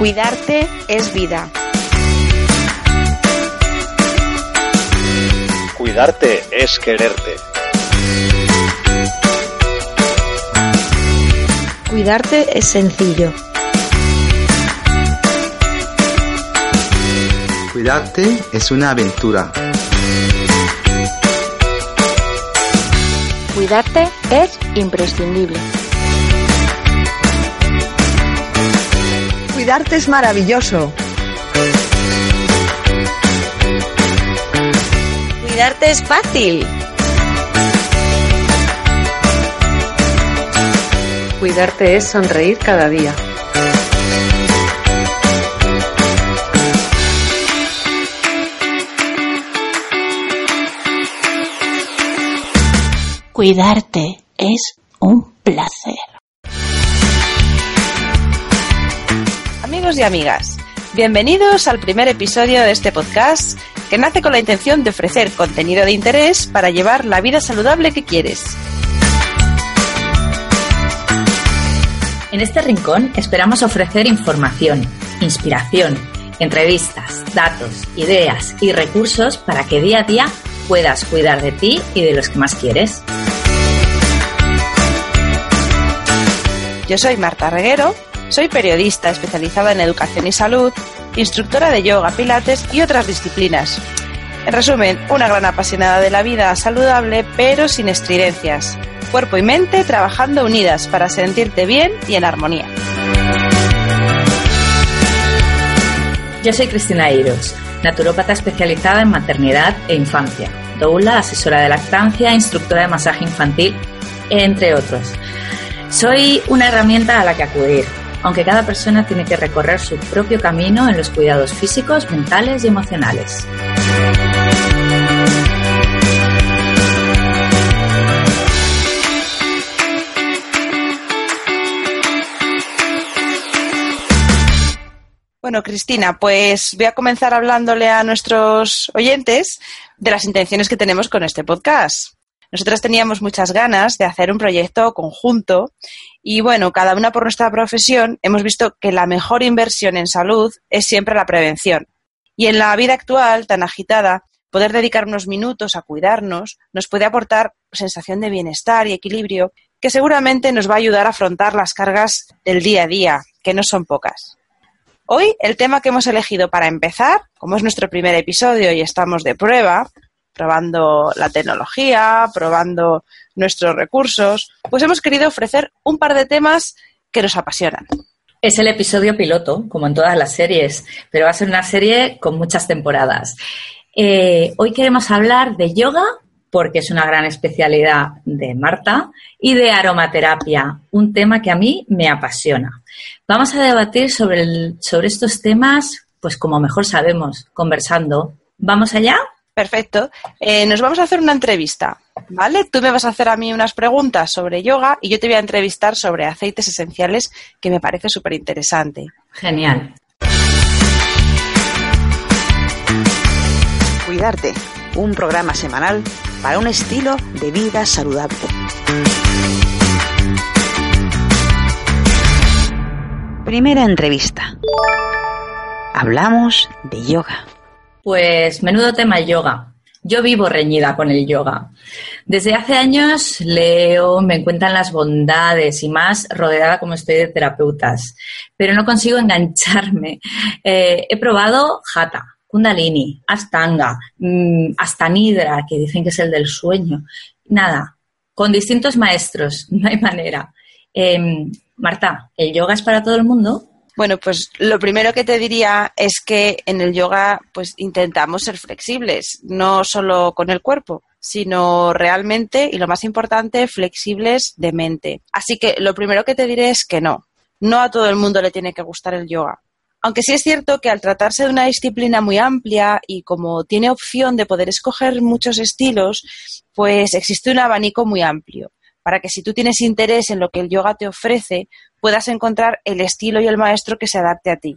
Cuidarte es vida. Cuidarte es quererte. Cuidarte es sencillo. Cuidarte es una aventura. Cuidarte es imprescindible. Cuidarte es maravilloso. Cuidarte es fácil. Cuidarte es sonreír cada día. Cuidarte es un placer. Amigos y amigas, bienvenidos al primer episodio de este podcast que nace con la intención de ofrecer contenido de interés para llevar la vida saludable que quieres. En este rincón esperamos ofrecer información, inspiración, entrevistas, datos, ideas y recursos para que día a día puedas cuidar de ti y de los que más quieres. Yo soy Marta Reguero, soy periodista especializada en educación y salud, instructora de yoga, pilates y otras disciplinas. En resumen, una gran apasionada de la vida saludable pero sin estridencias. Cuerpo y mente trabajando unidas para sentirte bien y en armonía. Yo soy Cristina Iros, naturópata especializada en maternidad e infancia, doula, asesora de lactancia, instructora de masaje infantil, entre otros. Soy una herramienta a la que acudir, aunque cada persona tiene que recorrer su propio camino en los cuidados físicos, mentales y emocionales. Bueno, Cristina, pues voy a comenzar hablándole a nuestros oyentes de las intenciones que tenemos con este podcast. Nosotros teníamos muchas ganas de hacer un proyecto conjunto y bueno, cada una por nuestra profesión hemos visto que la mejor inversión en salud es siempre la prevención. Y en la vida actual tan agitada, poder dedicar unos minutos a cuidarnos nos puede aportar sensación de bienestar y equilibrio que seguramente nos va a ayudar a afrontar las cargas del día a día, que no son pocas. Hoy el tema que hemos elegido para empezar, como es nuestro primer episodio y estamos de prueba, probando la tecnología, probando nuestros recursos, pues hemos querido ofrecer un par de temas que nos apasionan. Es el episodio piloto, como en todas las series, pero va a ser una serie con muchas temporadas. Eh, hoy queremos hablar de yoga porque es una gran especialidad de Marta, y de aromaterapia, un tema que a mí me apasiona. Vamos a debatir sobre, estos temas, pues como mejor sabemos, conversando. ¿Vamos allá? Perfecto. Eh, nos vamos a hacer una entrevista, ¿vale? Tú me vas a hacer a mí unas preguntas sobre yoga y yo te voy a entrevistar sobre aceites esenciales, que me parece súper interesante. Genial. Cuidarte, un programa semanal para un estilo de vida saludable. Primera entrevista. Hablamos de yoga. Pues menudo tema yoga. Yo vivo reñida con el yoga. Desde hace años leo, me encuentran las bondades y más rodeada como estoy de terapeutas, pero no consigo engancharme. Eh, he probado Hatha, Kundalini, Astanga, mmm, Astanidra, que dicen que es el del sueño. Nada, con distintos maestros, no hay manera. Eh, Marta, ¿el yoga es para todo el mundo? Bueno, pues lo primero que te diría es que en el yoga pues intentamos ser flexibles, no solo con el cuerpo, sino realmente, y lo más importante, flexibles de mente. Así que lo primero que te diré es que no, no a todo el mundo le tiene que gustar el yoga. Aunque sí es cierto que al tratarse de una disciplina muy amplia y como tiene opción de poder escoger muchos estilos, pues existe un abanico muy amplio para que si tú tienes interés en lo que el yoga te ofrece, puedas encontrar el estilo y el maestro que se adapte a ti.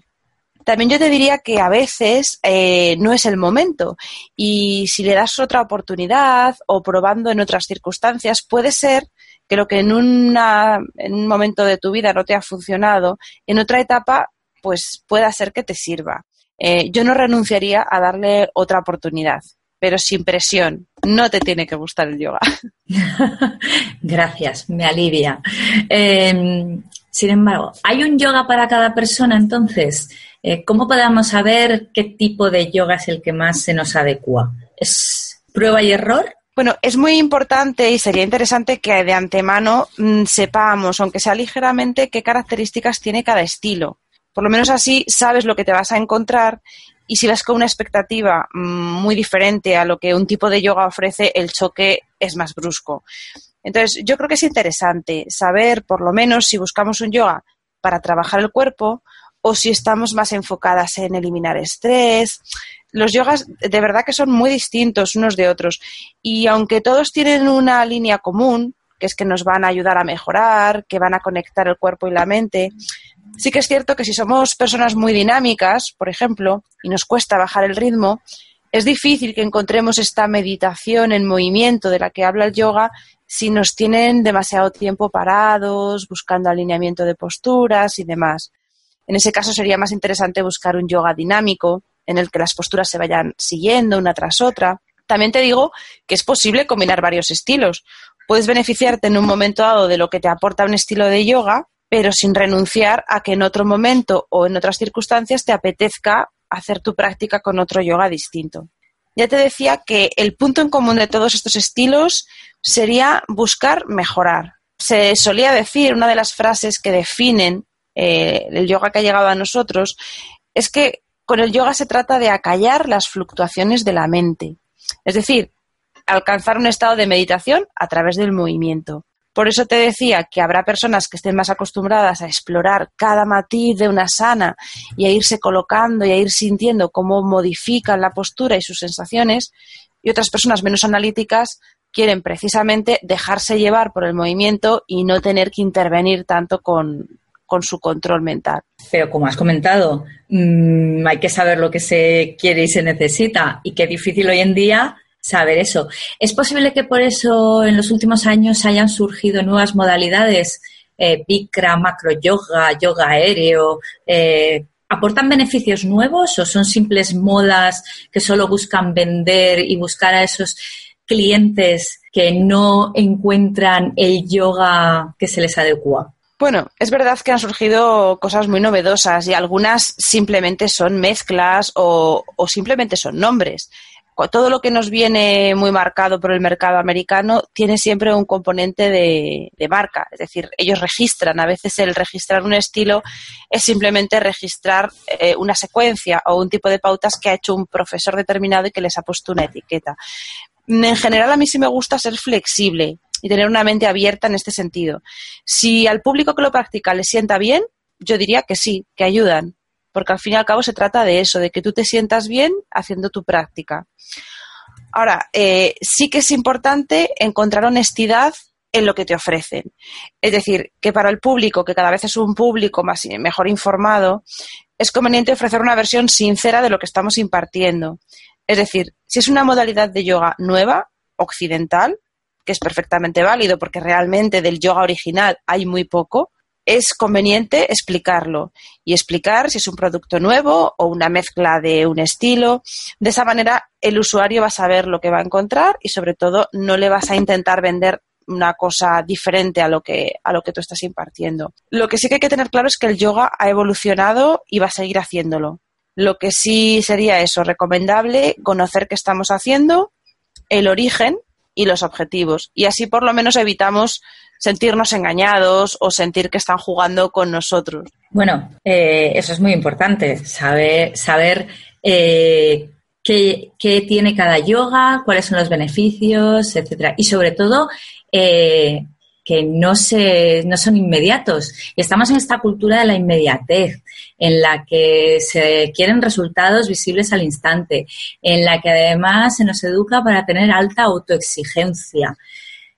También yo te diría que a veces eh, no es el momento y si le das otra oportunidad o probando en otras circunstancias, puede ser que lo que en, un momento de tu vida no te ha funcionado, en otra etapa pues pueda ser que te sirva. Eh, yo no renunciaría a darle otra oportunidad, pero sin presión. No te tiene que gustar el yoga. Gracias, me alivia. Em, sin embargo, ¿hay un yoga para cada persona entonces? Eh, ¿Cómo podemos saber qué tipo de yoga es el que más se nos adecua? ¿Es prueba y error? Bueno, es muy importante y sería interesante que de antemano mm, sepamos, aunque sea ligeramente, qué características tiene cada estilo. Por lo menos así sabes lo que te vas a encontrar y si vas con una expectativa mm, muy diferente a lo que un tipo de yoga ofrece, el choque es más brusco. Entonces, yo creo que es interesante saber, por lo menos, si buscamos un yoga para trabajar el cuerpo o si estamos más enfocadas en eliminar estrés, los yogas de verdad que son muy distintos unos de otros y aunque todos tienen una línea común, que es que nos van a ayudar a mejorar, que van a conectar el cuerpo y la mente, sí que es cierto que si somos personas muy dinámicas, por ejemplo, y nos cuesta bajar el ritmo, es difícil que encontremos esta meditación en movimiento de la que habla el yoga si nos tienen demasiado tiempo parados, buscando alineamiento de posturas y demás. En ese caso sería más interesante buscar un yoga dinámico, en el que las posturas se vayan siguiendo una tras otra. También te digo que es posible combinar varios estilos. Puedes beneficiarte en un momento dado de lo que te aporta un estilo de yoga, pero sin renunciar a que en otro momento o en otras circunstancias te apetezca hacer tu práctica con otro yoga distinto. Ya te decía que el punto en común de todos estos estilos sería buscar mejorar. Se solía decir, una de las frases que definen eh, el yoga que ha llegado a nosotros, es que con el yoga se trata de acallar las fluctuaciones de la mente, es decir, alcanzar un estado de meditación a través del movimiento. Por eso te decía que habrá personas que estén más acostumbradas a explorar cada matiz de una sana y a irse colocando y a ir sintiendo cómo modifican la postura y sus sensaciones, y otras personas menos analíticas quieren precisamente dejarse llevar por el movimiento y no tener que intervenir tanto con, con su control mental. Pero como has comentado, mmm, hay que saber lo que se quiere y se necesita y qué difícil hoy en día saber eso. ¿Es posible que por eso en los últimos años hayan surgido nuevas modalidades? Eh, macro yoga, yoga aéreo. Eh, ¿Aportan beneficios nuevos o son simples modas que solo buscan vender y buscar a esos clientes que no encuentran el yoga que se les adecua? Bueno, es verdad que han surgido cosas muy novedosas y algunas simplemente son mezclas o, simplemente son nombres. Todo lo que nos viene muy marcado por el mercado americano tiene siempre un componente de, marca, es decir, ellos registran. A veces el registrar un estilo es simplemente registrar eh, una secuencia o un tipo de pautas que ha hecho un profesor determinado y que les ha puesto una etiqueta. En general, a mí sí me gusta ser flexible y tener una mente abierta en este sentido. Si al público que lo practica le sienta bien, yo diría que sí, que ayudan, porque al fin y al cabo se trata de eso, de que tú te sientas bien haciendo tu práctica. Ahora, eh, sí que es importante encontrar honestidad en lo que te ofrecen. Es decir, que para el público, que cada vez es un público más, mejor informado, es conveniente ofrecer una versión sincera de lo que estamos impartiendo. Es decir, si es una modalidad de yoga nueva, occidental, que es perfectamente válido porque realmente del yoga original hay muy poco, es conveniente explicarlo y explicar si es un producto nuevo o una mezcla de un estilo. De esa manera el usuario va a saber lo que va a encontrar y sobre todo no le vas a intentar vender una cosa diferente a lo que a lo que tú estás impartiendo. Lo que sí que hay que tener claro es que el yoga ha evolucionado y va a seguir haciéndolo. Lo que sí sería eso recomendable conocer qué estamos haciendo, el origen y los objetivos. Y así por lo menos evitamos sentirnos engañados o sentir que están jugando con nosotros. Bueno, eh, eso es muy importante, saber, saber eh, qué, qué, tiene cada yoga, cuáles son los beneficios, etcétera. Y sobre todo, eh, que no, se, no son inmediatos. Y estamos en esta cultura de la inmediatez, en la que se quieren resultados visibles al instante, en la que además se nos educa para tener alta autoexigencia.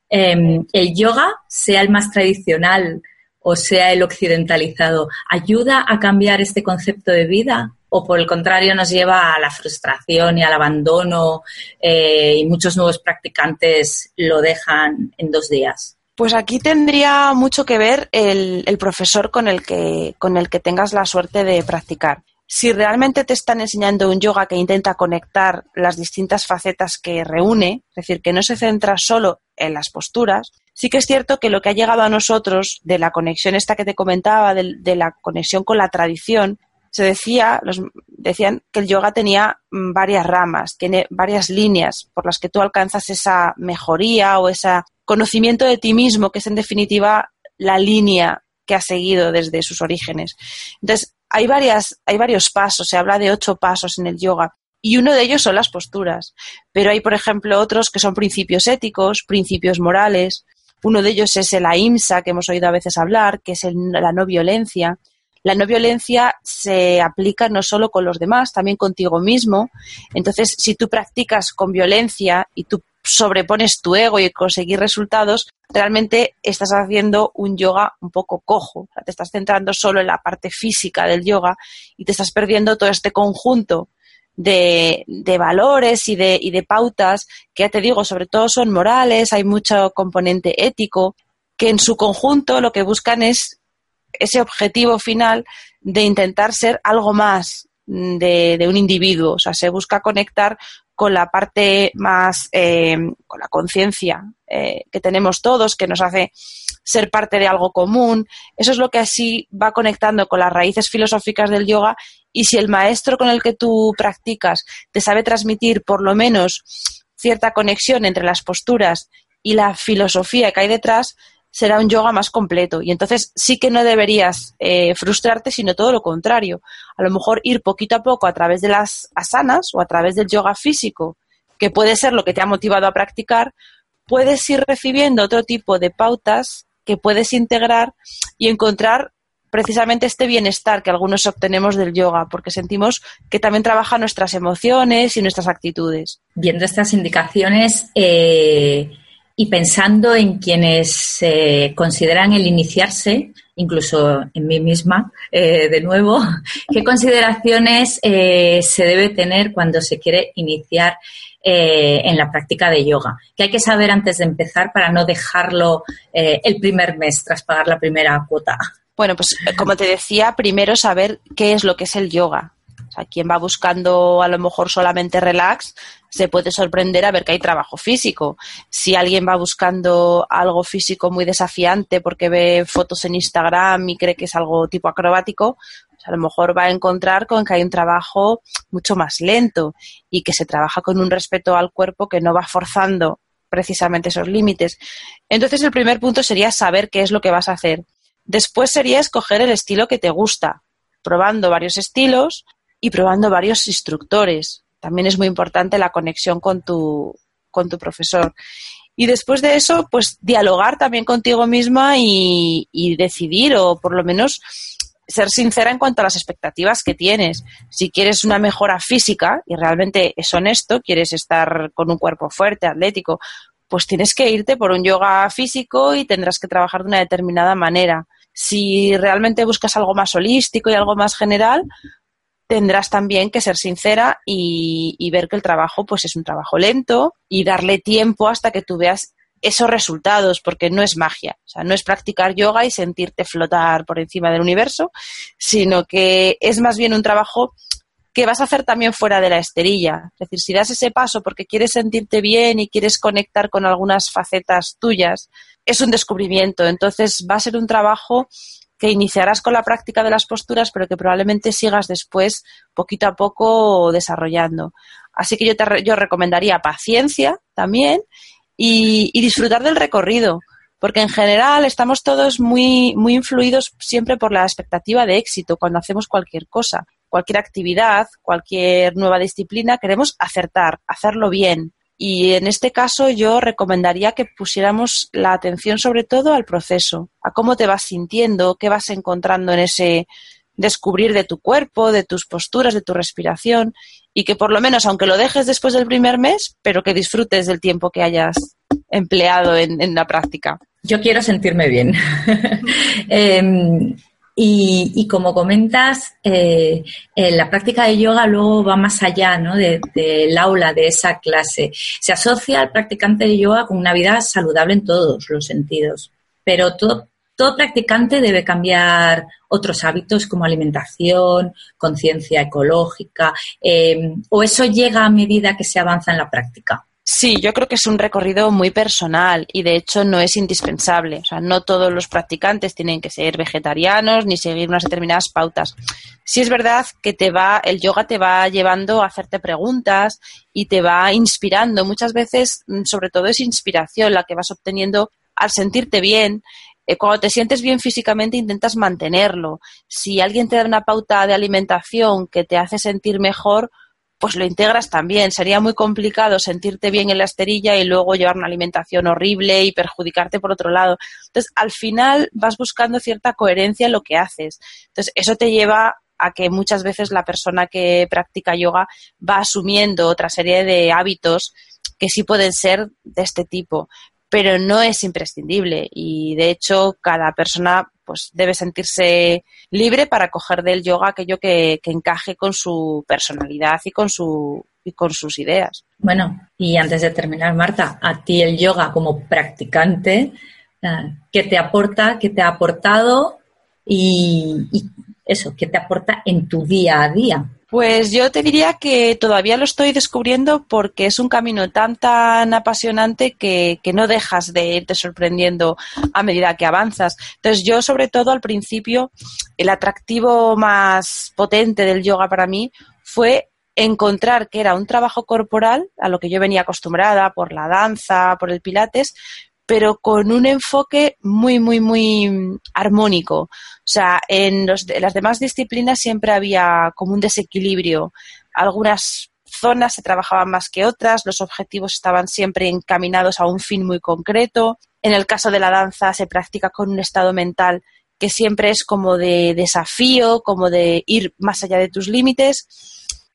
Em, el yoga, sea el más tradicional o sea el occidentalizado, ¿ayuda a cambiar este concepto de vida? ¿O por el contrario nos lleva a la frustración y al abandono eh, y muchos nuevos practicantes lo dejan en dos días? Pues aquí tendría mucho que ver el, el profesor con el, que, con el que tengas la suerte de practicar. Si realmente te están enseñando un yoga que intenta conectar las distintas facetas que reúne, es decir, que no se centra solo en las posturas, sí que es cierto que lo que ha llegado a nosotros de la conexión esta que te comentaba, de, de la conexión con la tradición, se decía, los, decían que el yoga tenía mm, varias ramas, tiene varias líneas por las que tú alcanzas esa mejoría o ese conocimiento de ti mismo, que es en definitiva la línea que ha seguido desde sus orígenes. Entonces, hay, varias, hay varios pasos, se habla de ocho pasos en el yoga, y uno de ellos son las posturas. Pero hay, por ejemplo, otros que son principios éticos, principios morales. Uno de ellos es el ahimsa, que hemos oído a veces hablar, que es el, la no violencia la no violencia se aplica no solo con los demás, también contigo mismo. Entonces, si tú practicas con violencia y tú sobrepones tu ego y conseguir resultados, realmente estás haciendo un yoga un poco cojo. te estás centrando solo en la parte física del yoga y te estás perdiendo todo este conjunto de, de valores y de, y de pautas que ya te digo, sobre todo son morales, hay mucho componente ético, que en su conjunto lo que buscan es ese objetivo final de intentar ser algo más de, de un individuo. O sea, se busca conectar con la parte más, eh, con la conciencia eh, que tenemos todos, que nos hace ser parte de algo común. Eso es lo que así va conectando con las raíces filosóficas del yoga y si el maestro con el que tú practicas te sabe transmitir por lo menos cierta conexión entre las posturas y la filosofía que hay detrás, será un yoga más completo. Y entonces sí que no deberías eh, frustrarte, sino todo lo contrario. A lo mejor ir poquito a poco a través de las asanas o a través del yoga físico, que puede ser lo que te ha motivado a practicar, puedes ir recibiendo otro tipo de pautas que puedes integrar y encontrar precisamente este bienestar que algunos obtenemos del yoga, porque sentimos que también trabaja nuestras emociones y nuestras actitudes. Viendo estas indicaciones, eh, y pensando en quienes eh, consideran el iniciarse, incluso en mí misma, eh, de nuevo, ¿qué consideraciones eh, se debe tener cuando se quiere iniciar eh, en la práctica de yoga? ¿Qué hay que saber antes de empezar para no dejarlo eh, el primer mes tras pagar la primera cuota? Bueno, pues como te decía, primero saber qué es lo que es el yoga. Sea, quien va buscando a lo mejor solamente relax, se puede sorprender a ver que hay trabajo físico. Si alguien va buscando algo físico muy desafiante porque ve fotos en Instagram y cree que es algo tipo acrobático, pues a lo mejor va a encontrar con que hay un trabajo mucho más lento y que se trabaja con un respeto al cuerpo que no va forzando precisamente esos límites. Entonces el primer punto sería saber qué es lo que vas a hacer. Después sería escoger el estilo que te gusta, probando varios estilos y probando varios instructores también es muy importante la conexión con tu, con tu profesor. Y después de eso, pues dialogar también contigo misma y, y, decidir o por lo menos ser sincera en cuanto a las expectativas que tienes. Si quieres una mejora física y realmente es honesto, quieres estar con un cuerpo fuerte, atlético, pues tienes que irte por un yoga físico y tendrás que trabajar de una determinada manera. Si realmente buscas algo más holístico y algo más general, tendrás también que ser sincera y, ver que el trabajo pues es un trabajo lento y darle tiempo hasta que tú veas esos resultados, porque no es magia, o sea, no es practicar yoga y sentirte flotar por encima del universo, sino que es más bien un trabajo que vas a hacer también fuera de la esterilla. Es decir, si das ese paso porque quieres sentirte bien y quieres conectar con algunas facetas tuyas, es un descubrimiento. Entonces va a ser un trabajo que iniciarás con la práctica de las posturas, pero que probablemente sigas después poquito a poco desarrollando. Así que yo, te, yo recomendaría paciencia también y, disfrutar del recorrido, porque en general estamos todos muy, muy influidos siempre por la expectativa de éxito cuando hacemos cualquier cosa, cualquier actividad, cualquier nueva disciplina, queremos acertar, hacerlo bien, y en este caso yo recomendaría que pusiéramos la atención sobre todo al proceso, a cómo te vas sintiendo, qué vas encontrando en ese descubrir de tu cuerpo, de tus posturas, de tu respiración y que por lo menos, aunque lo dejes después del primer mes, pero que disfrutes del tiempo que hayas empleado en, en la práctica. Yo quiero sentirme bien. eh, Y, como comentas, eh, la práctica de yoga luego va más allá ¿no? del aula, de esa clase. Se asocia al practicante de yoga con una vida saludable en todos los sentidos. Pero todo, todo practicante debe cambiar otros hábitos como alimentación, conciencia ecológica, eh, o eso llega a medida que se avanza en la práctica. Sí, yo creo que es un recorrido muy personal y de hecho no es indispensable. O sea, no todos los practicantes tienen que ser vegetarianos ni seguir unas determinadas pautas. Sí es verdad que te va, el yoga te va llevando a hacerte preguntas y te va inspirando. Muchas veces, mm, sobre todo, es inspiración la que vas obteniendo al sentirte bien. Eh, cuando te sientes bien físicamente intentas mantenerlo. Si alguien te da una pauta de alimentación que te hace sentir mejor, pues lo integras también. Sería muy complicado sentirte bien en la esterilla y luego llevar una alimentación horrible y perjudicarte por otro lado. Entonces, al final vas buscando cierta coherencia en lo que haces. Entonces, eso te lleva a que muchas veces la persona que practica yoga va asumiendo otra serie de hábitos que sí pueden ser de este tipo, pero no es imprescindible y de hecho cada persona pues debe sentirse libre para coger del yoga aquello que, encaje con su personalidad y con su y con sus ideas. Bueno, y antes de terminar, Marta, a ti el yoga como practicante, eh, ¿qué te aporta, qué te ha aportado y, y eso, qué te aporta en tu día a día? Pues yo te diría que todavía lo estoy descubriendo porque es un camino tan tan apasionante que, no dejas de irte sorprendiendo a medida que avanzas. Entonces yo sobre todo al principio el atractivo más potente del yoga para mí fue encontrar que era un trabajo corporal a lo que yo venía acostumbrada por la danza, por el pilates, pero con un enfoque muy, muy, muy armónico. O sea, en, las demás disciplinas siempre había como un desequilibrio. Algunas zonas se trabajaban más que otras, los objetivos estaban siempre encaminados a un fin muy concreto. En el caso de la danza se practica con un estado mental que siempre es como de desafío, como de ir más allá de tus límites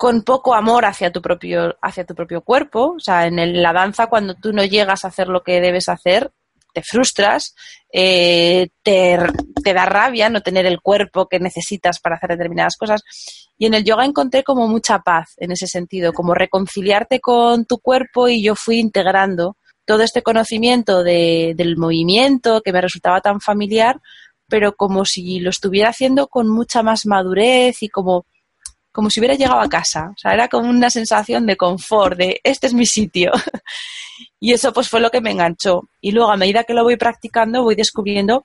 con poco amor hacia tu propio, hacia tu propio cuerpo. O sea, en la danza, cuando tú no llegas a hacer lo que debes hacer, te frustras, eh, te, te, da rabia no tener el cuerpo que necesitas para hacer determinadas cosas. Y en el yoga encontré como mucha paz en ese sentido, como reconciliarte con tu cuerpo y yo fui integrando todo este conocimiento de, del movimiento que me resultaba tan familiar, pero como si lo estuviera haciendo con mucha más madurez y como como si hubiera llegado a casa. O sea, era como una sensación de confort, de este es mi sitio. y eso pues fue lo que me enganchó. Y luego a medida que lo voy practicando voy descubriendo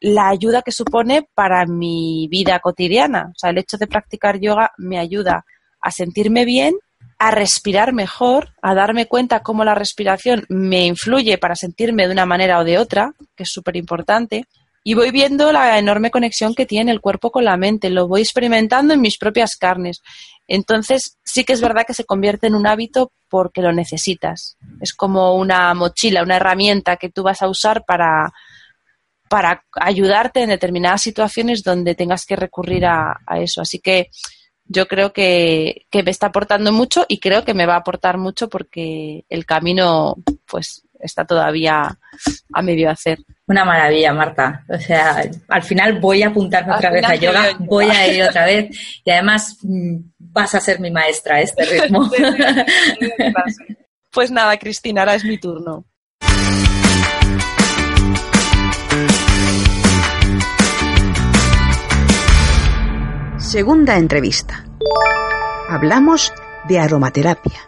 la ayuda que supone para mi vida cotidiana. O sea, el hecho de practicar yoga me ayuda a sentirme bien, a respirar mejor, a darme cuenta cómo la respiración me influye para sentirme de una manera o de otra, que es súper importante, y voy viendo la enorme conexión que tiene el cuerpo con la mente, lo voy experimentando en mis propias carnes. Entonces, sí que es verdad que se convierte en un hábito porque lo necesitas. Es como una mochila, una herramienta que tú vas a usar para, para ayudarte en determinadas situaciones donde tengas que recurrir a, eso. Así que yo creo que, que, me está aportando mucho y creo que me va a aportar mucho porque el camino, pues, está todavía a medio hacer. Una maravilla, Marta. O sea, al final voy a apuntarme otra vez a yoga, voy a ir otra vez y además mm, vas a ser mi maestra a este ritmo. pues nada, Cristina, ahora es mi turno. Segunda entrevista. Hablamos de aromaterapia.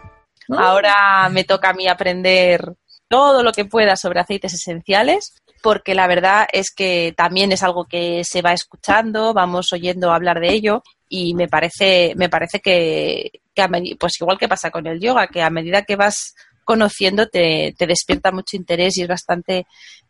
Ahora me toca a mí aprender todo lo que pueda sobre aceites esenciales, porque la verdad es que también es algo que se va escuchando, vamos oyendo hablar de ello y me parece, me parece que, pues igual que pasa con el yoga, que a medida que vas conociendo te, despierta mucho interés y es bastante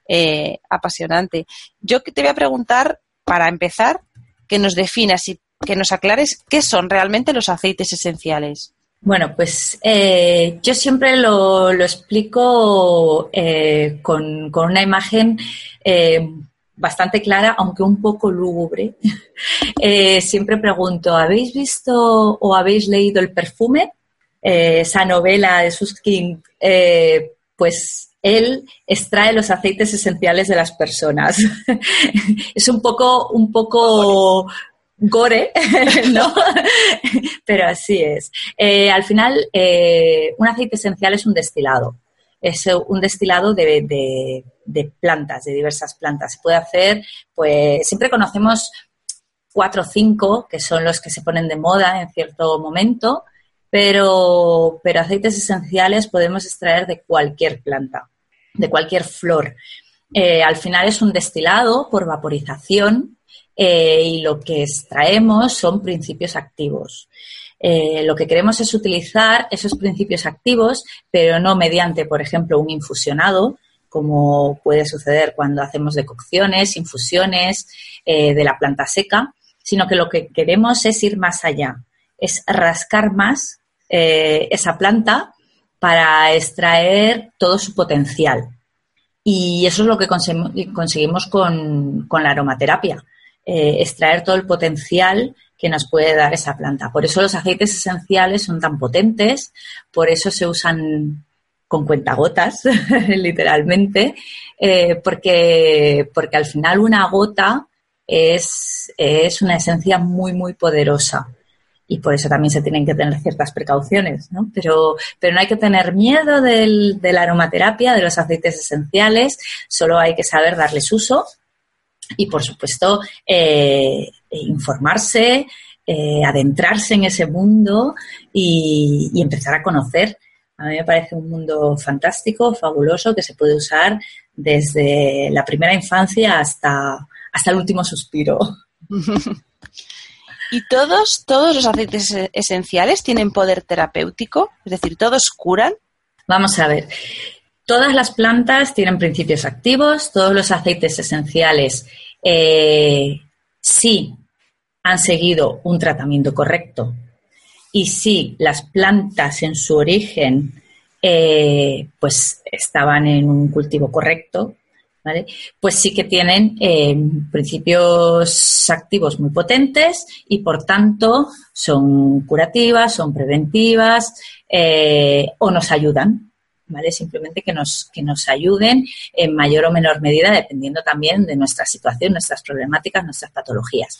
eh, apasionante. Yo te voy a preguntar, para empezar, que nos definas y que nos aclares qué son realmente los aceites esenciales. Bueno, pues eh, yo siempre lo, explico eh, con, una imagen eh, bastante clara, aunque un poco lúgubre. siempre pregunto, ¿habéis visto o habéis leído El perfume? esa novela de Susskind, pues él extrae los aceites esenciales de las personas. es un poco, un poco gore, ¿no? Pero así es. Eh, al final, eh, un aceite esencial es un destilado. Es un destilado de, de, plantas, de diversas plantas. Se puede hacer, pues, siempre conocemos cuatro o cinco, que son los que se ponen de moda en cierto momento, pero, pero aceites esenciales podemos extraer de cualquier planta, de cualquier flor. Eh, al final es un destilado por vaporización eh, y lo que extraemos son principios activos. Eh, lo que queremos es utilizar esos principios activos, pero no mediante, por ejemplo, un infusionado, como puede suceder cuando hacemos decocciones, infusiones de la planta seca, sino que lo que queremos es ir más allá, es rascar más eh, esa planta para extraer todo su potencial. Y eso es lo que conseguimos con, la aromaterapia, eh, extraer todo el potencial que nos puede dar esa planta. Por eso los aceites esenciales son tan potentes, por eso se usan con cuentagotas, literalmente, eh, porque, porque al final una gota es, una esencia muy, muy poderosa y por eso también se tienen que tener ciertas precauciones, ¿no? Pero, pero no hay que tener miedo de la aromaterapia, de los aceites esenciales, solo hay que saber darles uso y, por supuesto, eh, informarse, eh, adentrarse en ese mundo y, y, empezar a conocer. A mí me parece un mundo fantástico, fabuloso, que se puede usar desde la primera infancia hasta, hasta el último suspiro. ¿Y todos, todos los aceites esenciales tienen poder terapéutico? Es decir, ¿todos curan? Vamos a ver. Todas las plantas tienen principios activos, todos los aceites esenciales eh, sí han seguido un tratamiento correcto. Y sí las plantas en su origen eh, pues estaban en un cultivo correcto, pues sí que tienen eh, principios activos muy potentes y por tanto son curativas, son preventivas o nos ayudan, Simplemente que nos, que nos ayuden en mayor o menor medida dependiendo también de nuestra situación, nuestras problemáticas, nuestras patologías.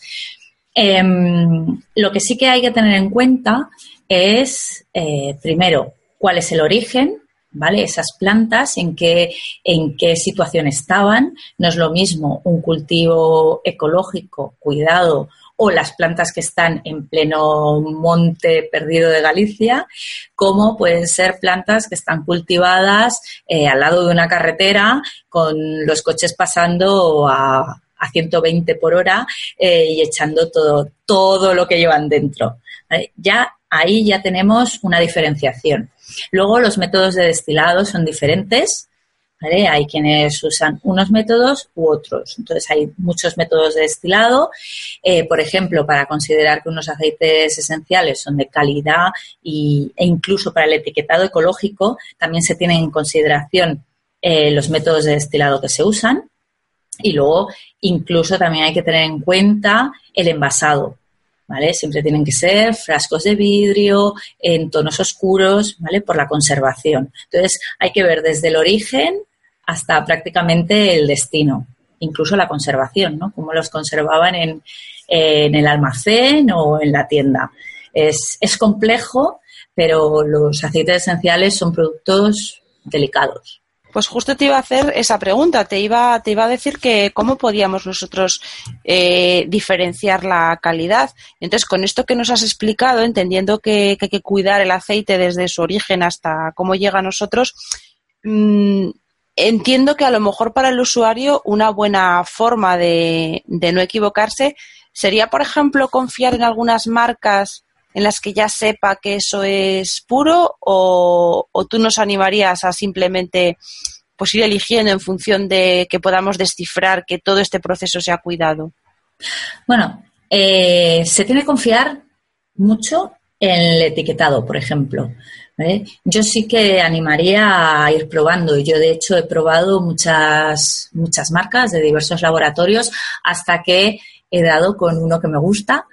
Em, lo que sí que hay que tener en cuenta es, eh, primero, cuál es el origen ¿vale? Esas plantas, en qué, en qué situación estaban. No es lo mismo un cultivo ecológico, cuidado, o las plantas que están en pleno monte perdido de Galicia, como pueden ser plantas que están cultivadas eh, al lado de una carretera con los coches pasando a, 120 por hora eh, y echando todo, todo lo que llevan dentro. Ya ahí ya tenemos una diferenciación. Luego los métodos de destilado son diferentes. Hay quienes usan unos métodos u otros. Entonces hay muchos métodos de destilado. Eh, por ejemplo, para considerar que unos aceites esenciales son de calidad y, e incluso para el etiquetado ecológico también se tienen en consideración eh, los métodos de destilado que se usan. Y luego incluso también hay que tener en cuenta el envasado. ¿vale? Siempre tienen que ser frascos de vidrio en tonos oscuros, ¿vale? Por la conservación. Entonces, hay que ver desde el origen hasta prácticamente el destino, incluso la conservación, ¿no? Cómo los conservaban en, el almacén o en la tienda. Es, es complejo, pero los aceites esenciales son productos delicados. Pues justo te iba a hacer esa pregunta, te iba, te iba a decir que cómo podíamos nosotros eh, diferenciar la calidad. Entonces, con esto que nos has explicado, entendiendo que, hay que cuidar el aceite desde su origen hasta cómo llega a nosotros, mm, entiendo que a lo mejor para el usuario una buena forma de, no equivocarse sería, por ejemplo, confiar en algunas marcas en las que ya sepa que eso es puro o, o, tú nos animarías a simplemente pues ir eligiendo en función de que podamos descifrar que todo este proceso se ha cuidado? Bueno, eh, se tiene que confiar mucho el etiquetado, por ejemplo. Yo sí que animaría a ir probando. Yo, de hecho, he probado muchas, muchas marcas de diversos laboratorios hasta que he dado con uno que me gusta.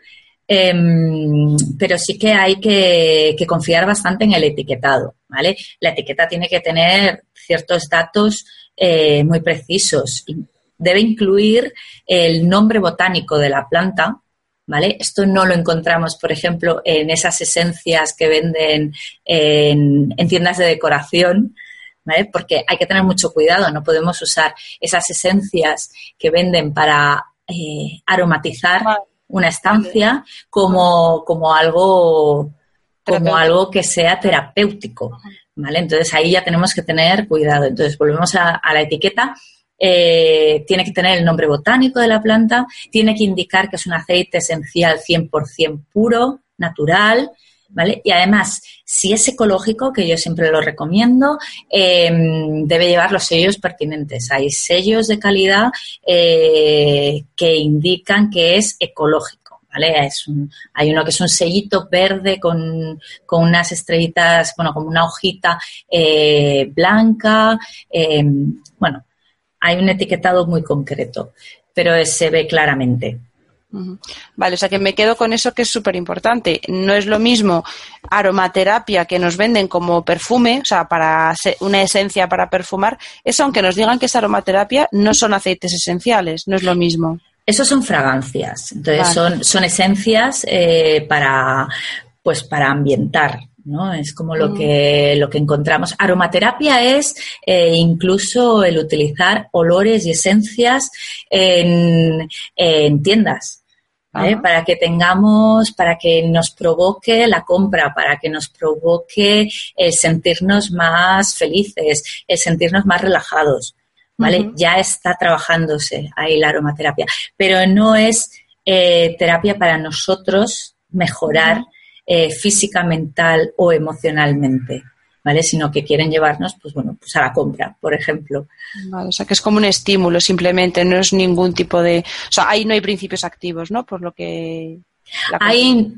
Em, pero sí que hay que, que, confiar bastante en el etiquetado, ¿vale? La etiqueta tiene que tener ciertos datos eh, muy precisos. Debe incluir el nombre botánico de la planta, ¿vale? Esto no lo encontramos, por ejemplo, en esas esencias que venden en, tiendas de decoración, ¿vale? Porque hay que tener mucho cuidado, no podemos usar esas esencias que venden para eh, aromatizar una estancia como, como algo como algo que sea terapéutico, ¿vale? Entonces ahí ya tenemos que tener cuidado. Entonces volvemos a, la etiqueta. Eh, tiene que tener el nombre botánico de la planta, tiene que indicar que es un aceite esencial 100% puro, natural, ¿vale? Y además, si es ecológico, que yo siempre lo recomiendo, em, debe llevar los sellos pertinentes. Hay sellos de calidad eh, que indican que es ecológico. ¿vale? Es hay uno que es un sellito verde con, unas estrellitas, bueno, como una hojita eh, blanca. Eh, bueno, hay un etiquetado muy concreto, pero se ve claramente. Vale, o sea que me quedo con eso que es súper importante. No es lo mismo aromaterapia que nos venden como perfume, o sea, para una esencia para perfumar. Eso, aunque nos digan que es aromaterapia, no son aceites esenciales, no es lo mismo. Eso son fragancias, entonces son, son esencias eh, para, pues para ambientar, ¿no? Es como lo, mm. que, lo que encontramos. Aromaterapia es eh, incluso el utilizar olores y esencias en, tiendas. Para que tengamos, para que nos provoque la compra, para que nos provoque el sentirnos más felices, el sentirnos más relajados. ¿vale? Ya está trabajándose ahí la aromaterapia, pero no es eh, terapia para nosotros mejorar eh, física, mental o emocionalmente. ¿vale? Sino que quieren llevarnos, pues bueno, pues a la compra, por ejemplo. o sea, que es como un estímulo simplemente, no es ningún tipo de... O sea, ahí no hay principios activos, ¿no? Por lo que... Ahí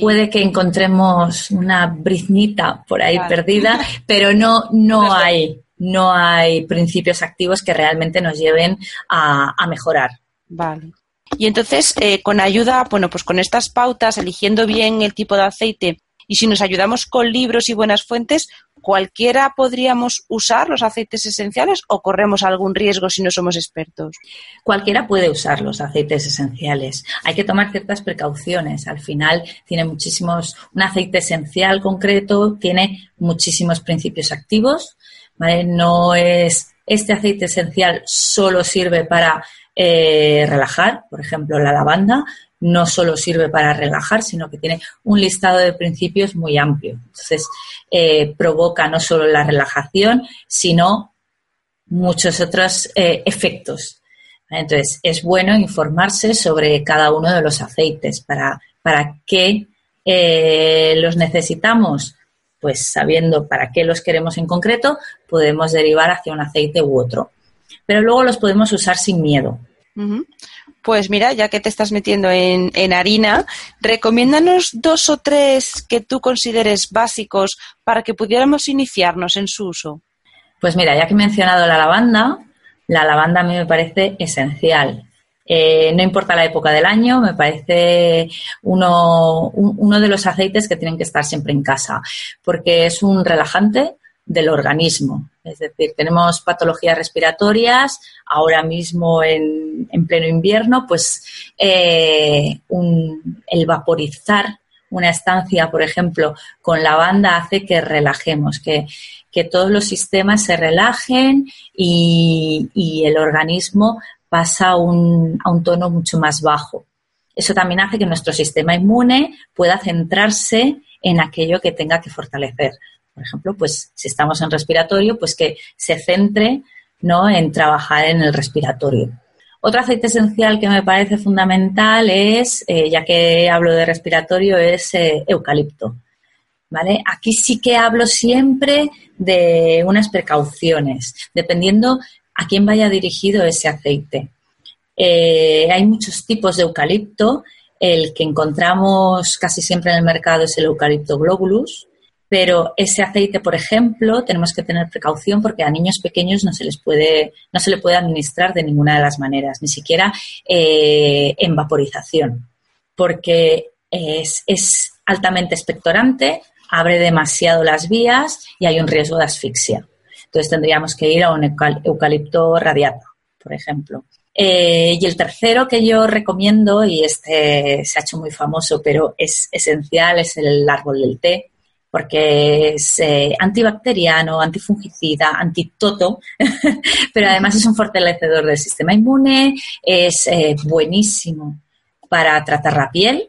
puede que encontremos una briznita por ahí perdida, pero no, no hay no hay principios activos que realmente nos lleven a, mejorar. Vale. Y entonces, eh, con ayuda, bueno, pues con estas pautas, eligiendo bien el tipo de aceite y si nos ayudamos con libros y buenas fuentes, ¿cualquiera podríamos usar los aceites esenciales o corremos algún riesgo si no somos expertos? Cualquiera puede usar los aceites esenciales. Hay que tomar ciertas precauciones. Al final tiene muchísimos, un aceite esencial concreto tiene muchísimos principios activos no es este aceite esencial solo sirve para eh, relajar, por ejemplo, la lavanda no solo sirve para relajar, sino que tiene un listado de principios muy amplio. Entonces, eh, provoca no solo la relajación, sino muchos otros eh, efectos. Entonces, es bueno informarse sobre cada uno de los aceites. ¿Para, para qué los necesitamos? pues sabiendo para qué los queremos en concreto, podemos derivar hacia un aceite u otro. Pero luego los podemos usar sin miedo. Pues mira, ya que te estás metiendo en, harina, recomiéndanos dos o tres que tú consideres básicos para que pudiéramos iniciarnos en su uso. Pues mira, ya que he mencionado la lavanda, la lavanda a mí me parece esencial. Eh, no importa la época del año, me parece uno, uno de los aceites que tienen que estar siempre en casa, porque es un relajante del organismo. Es decir, tenemos patologías respiratorias, ahora mismo en, pleno invierno, pues eh, el vaporizar una estancia, por ejemplo, con lavanda hace que relajemos, que, todos los sistemas se relajen y, el organismo pasa un, a un tono mucho más bajo. Eso también hace que nuestro sistema inmune pueda centrarse en aquello que tenga que fortalecer. Por ejemplo, pues si estamos en respiratorio, pues que se centre ¿no? en trabajar en el respiratorio. Otro aceite esencial que me parece fundamental es, eh, ya que hablo de respiratorio, es eh, eucalipto. ¿Vale? Aquí sí que hablo siempre de unas precauciones, dependiendo a quién vaya dirigido ese aceite. Eh, hay muchos tipos de eucalipto. El que encontramos casi siempre en el mercado es el eucalipto globulus, pero ese aceite, por ejemplo, tenemos que tener precaución porque a niños pequeños no se les puede, no se le puede administrar de ninguna de las maneras, ni siquiera eh, en vaporización, porque es, altamente expectorante, abre demasiado las vías y hay un riesgo de asfixia. Entonces tendríamos que ir a un eucalipto radiata, por ejemplo. Eh, y el tercero que yo recomiendo, y este se ha hecho muy famoso, pero es esencial, es el árbol del té, porque es eh, antibacteriano, antifungicida, antitoto, pero además es un fortalecedor del sistema inmune, es eh, buenísimo para tratar la piel,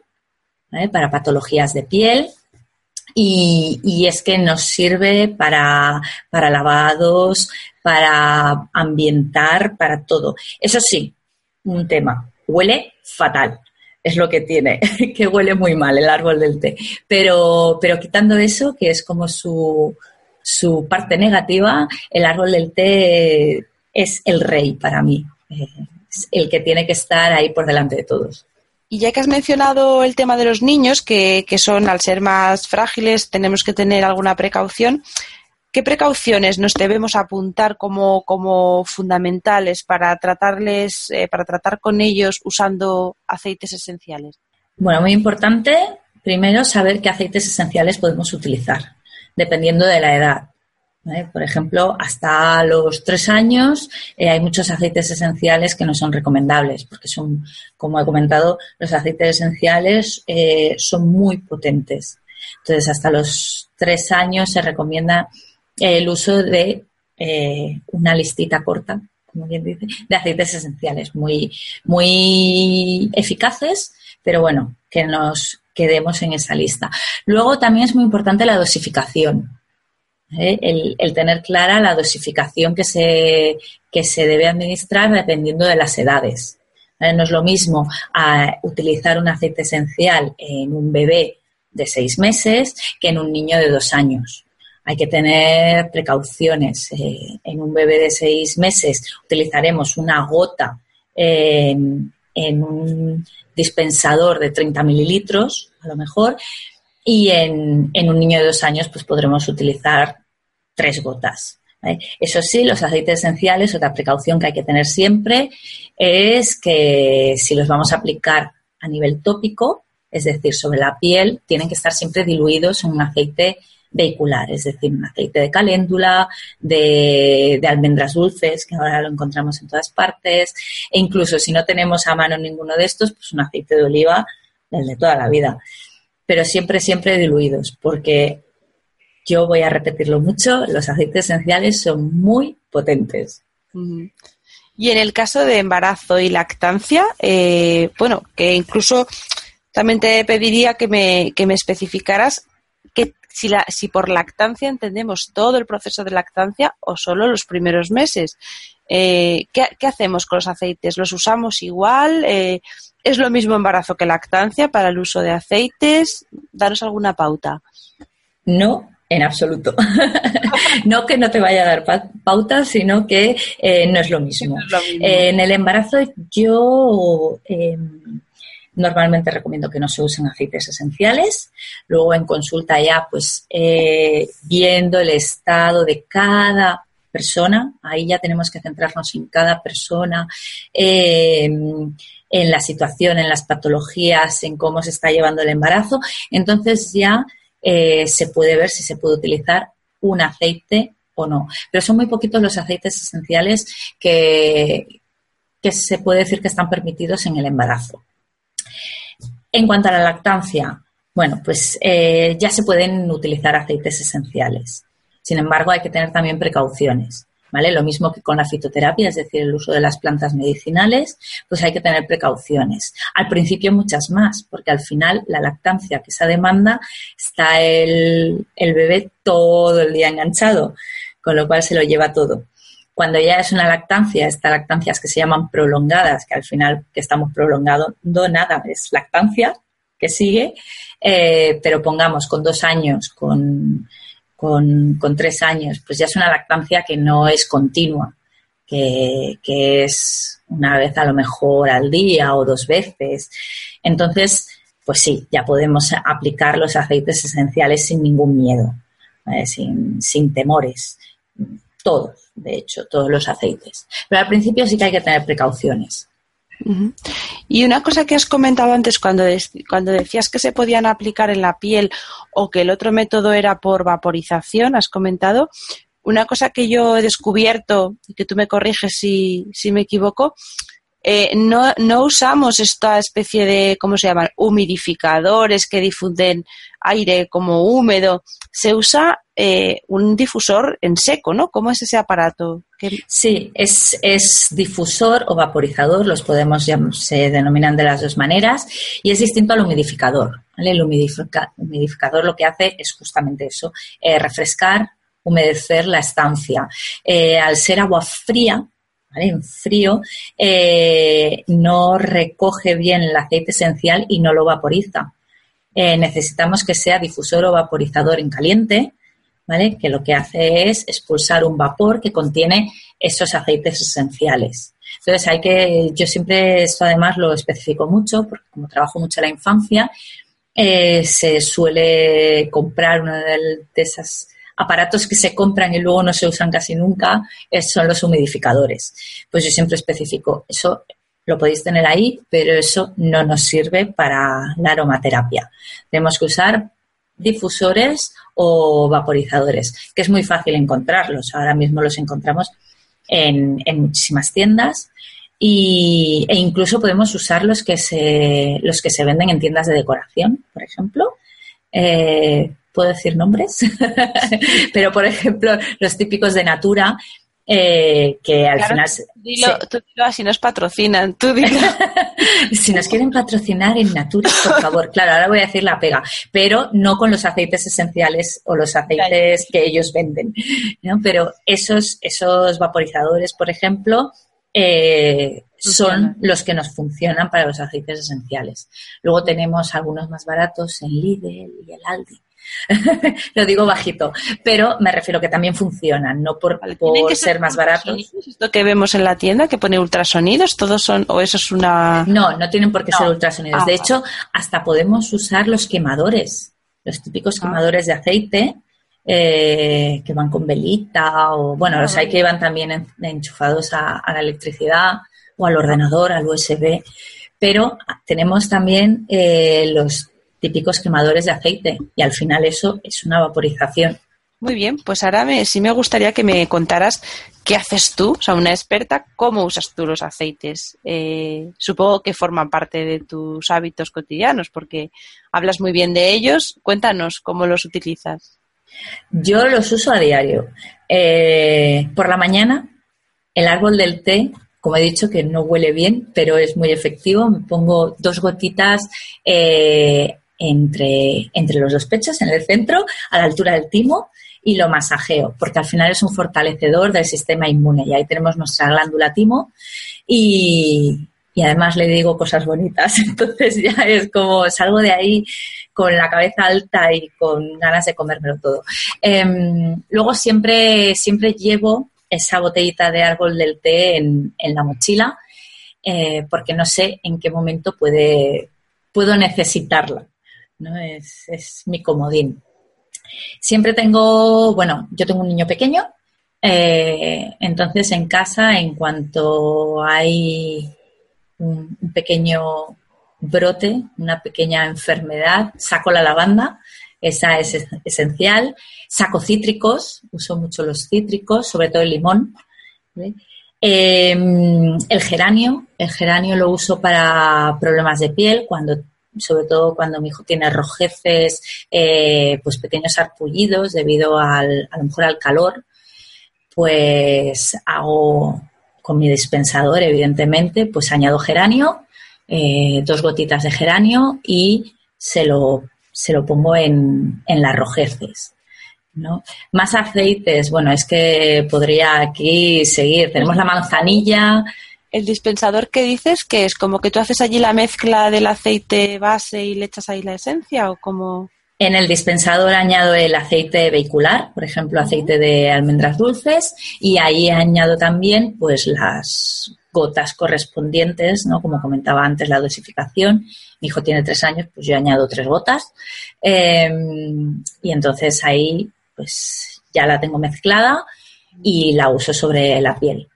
para patologías de piel, y, es que nos sirve para, para lavados, para ambientar, para todo. Eso sí, un tema, huele fatal es lo que tiene, que huele muy mal el árbol del té. Pero, pero quitando eso, que es como su, su parte negativa, el árbol del té es el rey para mí, es el que tiene que estar ahí por delante de todos. Y ya que has mencionado el tema de los niños, que, que son al ser más frágiles, tenemos que tener alguna precaución, ¿Qué precauciones nos debemos apuntar como, fundamentales para tratarles, eh, para tratar con ellos usando aceites esenciales? Bueno, muy importante, primero saber qué aceites esenciales podemos utilizar, dependiendo de la edad. Por ejemplo, hasta los tres años eh, hay muchos aceites esenciales que no son recomendables, porque son, como he comentado, los aceites esenciales eh, son muy potentes. Entonces, hasta los tres años se recomienda el uso de eh, una listita corta, como bien dice, de aceites esenciales muy, muy eficaces, pero bueno, que nos quedemos en esa lista. Luego también es muy importante la dosificación. ¿eh? El, tener clara la dosificación que se, que se debe administrar dependiendo de las edades. ¿eh? No es lo mismo utilizar un aceite esencial en un bebé de seis meses que en un niño de dos años hay que tener precauciones. Eh, en un bebé de seis meses utilizaremos una gota en, un dispensador de 30 mililitros, a lo mejor, y en, un niño de dos años pues podremos utilizar tres gotas. Eso sí, los aceites esenciales, otra precaución que hay que tener siempre es que si los vamos a aplicar a nivel tópico, es decir, sobre la piel, tienen que estar siempre diluidos en un aceite vehicular, es decir, un aceite de caléndula, de, almendras dulces, que ahora lo encontramos en todas partes, e incluso si no tenemos a mano ninguno de estos, pues un aceite de oliva, el de toda la vida. Pero siempre, siempre diluidos, porque yo voy a repetirlo mucho, los aceites esenciales son muy potentes. Y en el caso de embarazo y lactancia, eh, bueno, que incluso también te pediría que me, que me especificaras que si, la, si por lactancia entendemos todo el proceso de lactancia o solo los primeros meses. Eh, ¿qué, hacemos con los aceites? ¿Los usamos igual? Eh, ¿Es lo mismo embarazo que lactancia para el uso de aceites? Danos alguna pauta. No, en absoluto. no que no te vaya a dar pauta, sino que eh, no es lo mismo. en el embarazo yo em, Normalmente recomiendo que no se usen aceites esenciales. Luego en consulta ya, pues eh, viendo el estado de cada persona, ahí ya tenemos que centrarnos en cada persona, en la situación, en las patologías, en cómo se está llevando el embarazo. Entonces ya eh, se puede ver si se puede utilizar un aceite o no. Pero son muy poquitos los aceites esenciales que, que se puede decir que están permitidos en el embarazo. En cuanto a la lactancia, bueno, pues eh, ya se pueden utilizar aceites esenciales. Sin embargo, hay que tener también precauciones. ¿Vale? Lo mismo que con la fitoterapia, es decir, el uso de las plantas medicinales, pues hay que tener precauciones. Al principio muchas más, porque al final la lactancia que esa demanda está el, el bebé todo el día enganchado, con lo cual se lo lleva todo. Cuando ya es una lactancia, estas lactancias que se llaman prolongadas, que al final que estamos prolongando nada, es lactancia que sigue, eh, pero pongamos con dos años, con, con, tres años, pues ya es una lactancia que no es continua, que, que es una vez a lo mejor al día o dos veces. Entonces, pues sí, ya podemos aplicar los aceites esenciales sin ningún miedo, sin, sin temores todos, de hecho, todos los aceites. Pero al principio sí que hay que tener precauciones. Y una cosa que has comentado antes cuando, cuando decías que se podían aplicar en la piel o que el otro método era por vaporización, has comentado, una cosa que yo he descubierto, y que tú me corriges si, si me equivoco, eh, no, no usamos esta especie de, ¿cómo se llaman? Humidificadores que difunden aire como húmedo. Se usa eh, un difusor en seco, ¿no? ¿Cómo es ese aparato? ¿Qué- Sí, es, es difusor o vaporizador, los podemos llam- se denominan de las dos maneras, y es distinto al humidificador. El humidifica- humidificador lo que hace es justamente eso, eh, refrescar, humedecer la estancia. Eh, al ser agua fría, ¿vale? en frío, eh, no recoge bien el aceite esencial y no lo vaporiza. Eh, necesitamos que sea difusor o vaporizador en caliente, ¿vale? Que lo que hace es expulsar un vapor que contiene esos aceites esenciales. Entonces hay que, yo siempre esto además lo especifico mucho, porque como trabajo mucho en la infancia, eh, se suele comprar uno de, esos aparatos que se compran y luego no se usan casi nunca, son los humidificadores. Pues yo siempre especifico, eso lo podéis tener ahí, pero eso no nos sirve para la aromaterapia. Tenemos que usar difusores o vaporizadores, que es muy fácil encontrarlos. Ahora mismo los encontramos en, en muchísimas tiendas y, e incluso podemos usar los que se, los que se venden en tiendas de decoración, por ejemplo. Eh, ¿Puedo decir nombres? Pero, por ejemplo, los típicos de Natura, eh, que al Claro, final... Dilo, tú dilo así nos patrocinan. Tú dilo. si nos quieren patrocinar en Natura, por favor. Claro, ahora voy a decir la pega, pero no con los aceites esenciales o los aceites que ellos venden. ¿no? Pero esos, esos vaporizadores, por ejemplo, eh, son los que nos funcionan para los aceites esenciales. Luego tenemos algunos más baratos en Lidl y el Aldi. Lo digo bajito, pero me refiero que también funcionan, no por, Vale, ¿tienen por que ser más baratos. Esto que vemos en la tienda que pone ultrasonidos, todos son, o eso es una. No, no tienen por qué No. ser ultrasonidos. Ah, de vale. hecho, hasta podemos usar los quemadores, los típicos Ah. quemadores de aceite eh, que van con velita o, bueno, Ah, los hay vale. que van también en- enchufados a, a la electricidad o al ordenador, al USB. Pero tenemos también eh, los típicos quemadores de aceite y al final eso es una vaporización. Muy bien, pues ahora me, sí me gustaría que me contaras qué haces tú, o sea, una experta, cómo usas tú los aceites. Eh, supongo que forman parte de tus hábitos cotidianos, porque hablas muy bien de ellos. Cuéntanos cómo los utilizas. Yo los uso a diario. Eh, por la mañana, el árbol del té, como he dicho, que no huele bien, pero es muy efectivo. Me pongo dos gotitas eh, entre, entre los dos pechos, en el centro, a la altura del timo, y lo masajeo, porque al final es un fortalecedor del sistema inmune. Y ahí tenemos nuestra glándula timo y, y además le digo cosas bonitas. Entonces ya es como salgo de ahí con la cabeza alta y con ganas de comérmelo todo. Em, luego siempre, siempre llevo esa botellita de árbol del té en, en la mochila eh, porque no sé en qué momento puede, puedo necesitarla. ¿no? Es, es mi comodín. Siempre tengo, bueno, yo tengo un niño pequeño, eh, entonces en casa, en cuanto hay un, un pequeño brote, una pequeña enfermedad, saco la lavanda, esa es es- esencial. Saco cítricos, uso mucho los cítricos, sobre todo el limón. Eh, el geranio, el geranio lo uso para problemas de piel, cuando, sobre todo cuando mi hijo tiene rojeces, eh, pues pequeños arpullidos debido al, a lo mejor al calor, pues hago con mi dispensador, evidentemente, pues añado geranio, eh, dos gotitas de geranio y se lo, se lo pongo en, en las rojeces. ¿no? Más aceites, bueno, es que podría aquí seguir. Tenemos la manzanilla, El dispensador que dices que es como que tú haces allí la mezcla del aceite base y le echas ahí la esencia o como... En el dispensador añado el aceite vehicular, por ejemplo, aceite de almendras dulces, y ahí añado también pues las gotas correspondientes, ¿no? Como comentaba antes, la dosificación. Mi hijo tiene tres años, pues yo añado tres gotas. Eh, y entonces ahí pues ya la tengo mezclada y la uso sobre la piel.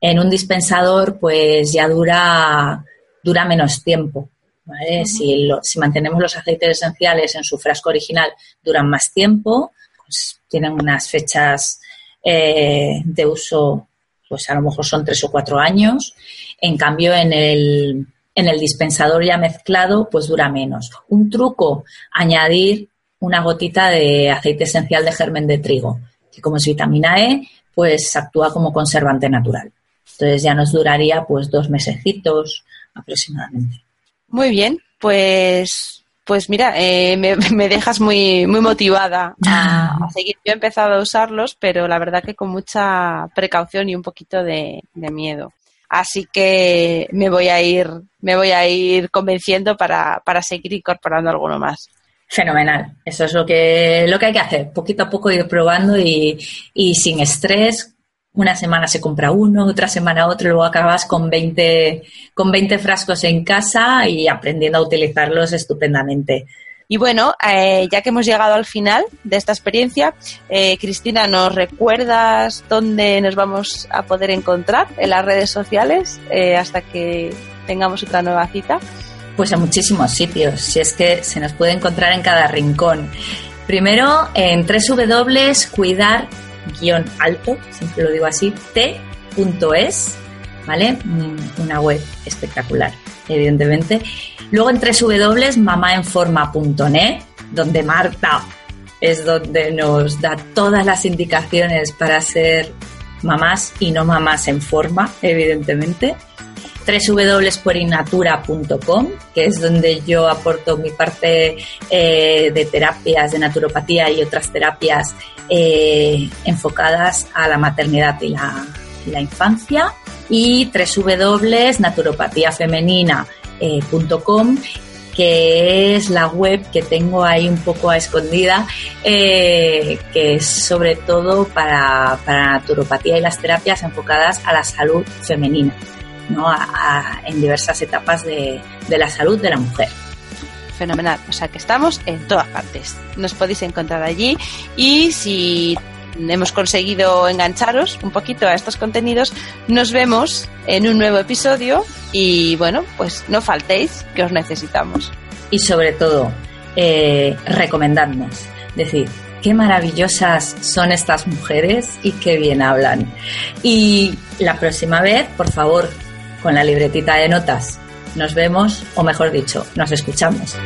En un dispensador pues ya dura, dura menos tiempo. ¿vale? si, lo- si mantenemos los aceites esenciales en su frasco original, duran más tiempo, pues tienen unas fechas eh, de uso, pues a lo mejor son tres o cuatro años. En cambio, en el, en el dispensador ya mezclado, pues dura menos. Un truco, añadir una gotita de aceite esencial de germen de trigo, que como es vitamina E, pues actúa como conservante natural. Entonces ya nos duraría pues dos mesecitos aproximadamente. Muy bien, pues pues mira, eh, me, dejas muy, muy motivada a, seguir. Yo he empezado a usarlos, pero la verdad que con mucha precaución y un poquito de, miedo. Así que me voy a ir, me voy a ir convenciendo para, para seguir incorporando alguno más. Fenomenal. Eso es lo que, lo que hay que hacer. Poquito a poco ir probando y, y sin estrés, una semana se compra uno, otra semana otro, luego acabas con 20, con 20 frascos en casa y aprendiendo a utilizarlos estupendamente. Y bueno, eh, ya que hemos llegado al final de esta experiencia, eh, Cristina, ¿nos recuerdas dónde nos vamos a poder encontrar en las redes sociales eh, hasta que tengamos otra nueva cita? Pues en muchísimos sitios, si es que se nos puede encontrar en cada rincón. Primero en www.cuidar guion alto, siempre lo digo así, t.es, ¿vale? Mm, una web espectacular, evidentemente. Luego en www.mamaenforma.net, donde Marta es donde nos da todas las indicaciones para ser mamás y no mamás en forma, evidentemente www.porinatura.com, que es donde yo aporto mi parte eh, de terapias de naturopatía y otras terapias eh, enfocadas a la maternidad y la, infancia. Y www.naturopatiafemenina.com, que es la web que tengo ahí un poco a escondida, eh, que es sobre todo para naturopatía y las terapias enfocadas a la salud femenina en diversas etapas de, la salud de la mujer fenomenal. O sea que estamos en todas partes. Nos podéis encontrar allí y si hemos conseguido engancharos un poquito a estos contenidos, nos vemos en un nuevo episodio y bueno, pues no faltéis que os necesitamos. Y sobre todo, eh, recomendadnos. Decir, qué maravillosas son estas mujeres y qué bien hablan. Y la próxima vez, por favor, con la libretita de notas. Nos vemos, o mejor dicho, nos escuchamos.